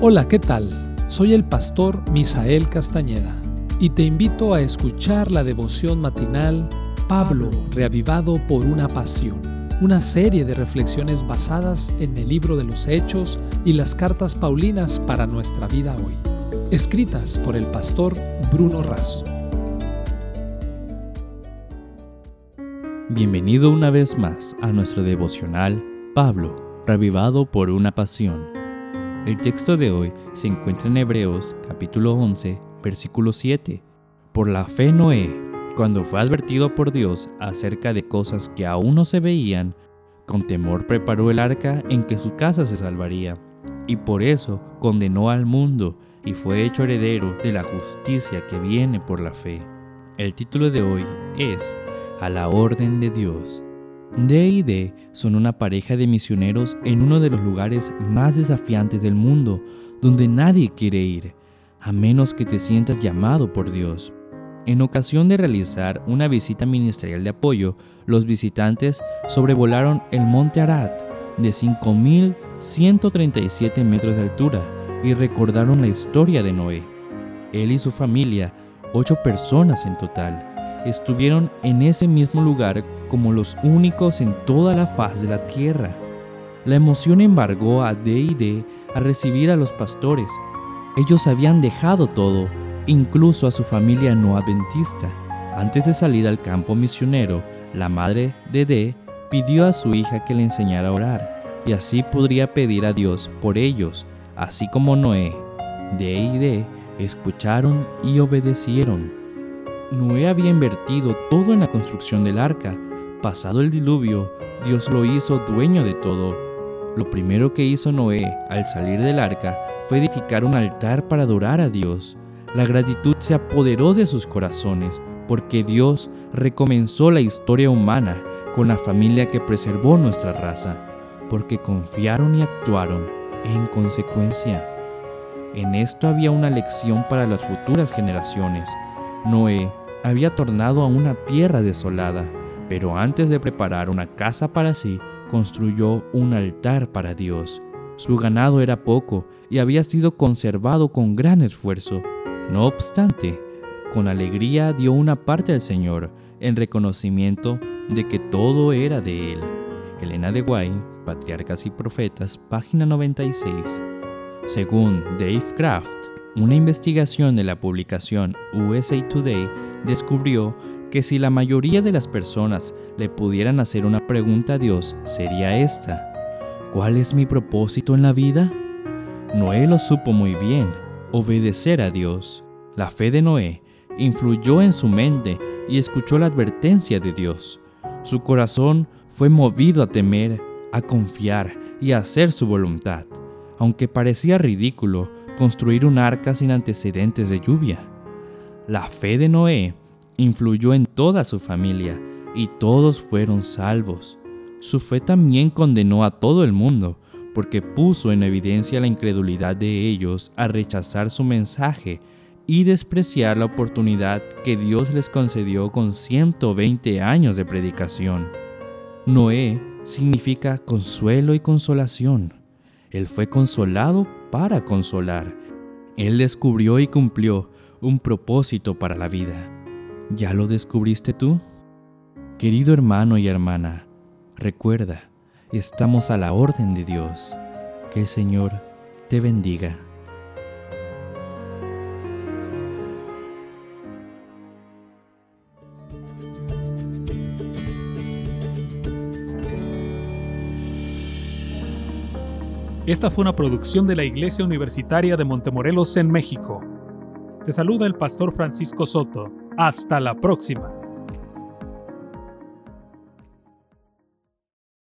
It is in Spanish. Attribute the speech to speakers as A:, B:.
A: Hola, ¿qué tal? Soy el pastor Misael Castañeda y te invito a escuchar la devoción matinal Pablo, reavivado por una pasión, una serie de reflexiones basadas en el libro de los Hechos y las cartas Paulinas para nuestra vida hoy, escritas por el pastor Bruno Razo.
B: Bienvenido una vez más a nuestro devocional Pablo, reavivado por una pasión el texto de hoy se encuentra en Hebreos capítulo 11, versículo 7. Por la fe Noé, cuando fue advertido por Dios acerca de cosas que aún no se veían, con temor preparó el arca en que su casa se salvaría, y por eso condenó al mundo y fue hecho heredero de la justicia que viene por la fe. El título de hoy es A la orden de Dios. D y D son una pareja de misioneros en uno de los lugares más desafiantes del mundo, donde nadie quiere ir, a menos que te sientas llamado por Dios. En ocasión de realizar una visita ministerial de apoyo, los visitantes sobrevolaron el monte Arad de 5.137 metros de altura y recordaron la historia de Noé. Él y su familia, ocho personas en total, estuvieron en ese mismo lugar como los únicos en toda la faz de la tierra. La emoción embargó a D y a recibir a los pastores. Ellos habían dejado todo, incluso a su familia no adventista. Antes de salir al campo misionero, la madre de D pidió a su hija que le enseñara a orar, y así podría pedir a Dios por ellos, así como Noé. D y D escucharon y obedecieron. Noé había invertido todo en la construcción del arca. Pasado el diluvio, Dios lo hizo dueño de todo. Lo primero que hizo Noé al salir del arca fue edificar un altar para adorar a Dios. La gratitud se apoderó de sus corazones porque Dios recomenzó la historia humana con la familia que preservó nuestra raza, porque confiaron y actuaron en consecuencia. En esto había una lección para las futuras generaciones. Noé había tornado a una tierra desolada, pero antes de preparar una casa para sí, construyó un altar para Dios. Su ganado era poco y había sido conservado con gran esfuerzo. No obstante, con alegría dio una parte al Señor en reconocimiento de que todo era de Él. Elena de Guay, Patriarcas y Profetas, página 96. Según Dave Kraft, una investigación de la publicación USA Today descubrió que si la mayoría de las personas le pudieran hacer una pregunta a Dios, sería esta. ¿Cuál es mi propósito en la vida? Noé lo supo muy bien, obedecer a Dios. La fe de Noé influyó en su mente y escuchó la advertencia de Dios. Su corazón fue movido a temer, a confiar y a hacer su voluntad, aunque parecía ridículo construir un arca sin antecedentes de lluvia. La fe de Noé influyó en toda su familia y todos fueron salvos. Su fe también condenó a todo el mundo porque puso en evidencia la incredulidad de ellos a rechazar su mensaje y despreciar la oportunidad que Dios les concedió con 120 años de predicación. Noé significa consuelo y consolación. Él fue consolado para consolar. Él descubrió y cumplió un propósito para la vida. ¿Ya lo descubriste tú? Querido hermano y hermana, recuerda, estamos a la orden de Dios. Que el Señor te bendiga.
C: Esta fue una producción de la Iglesia Universitaria de Montemorelos en México. Te saluda el pastor Francisco Soto. Hasta la próxima.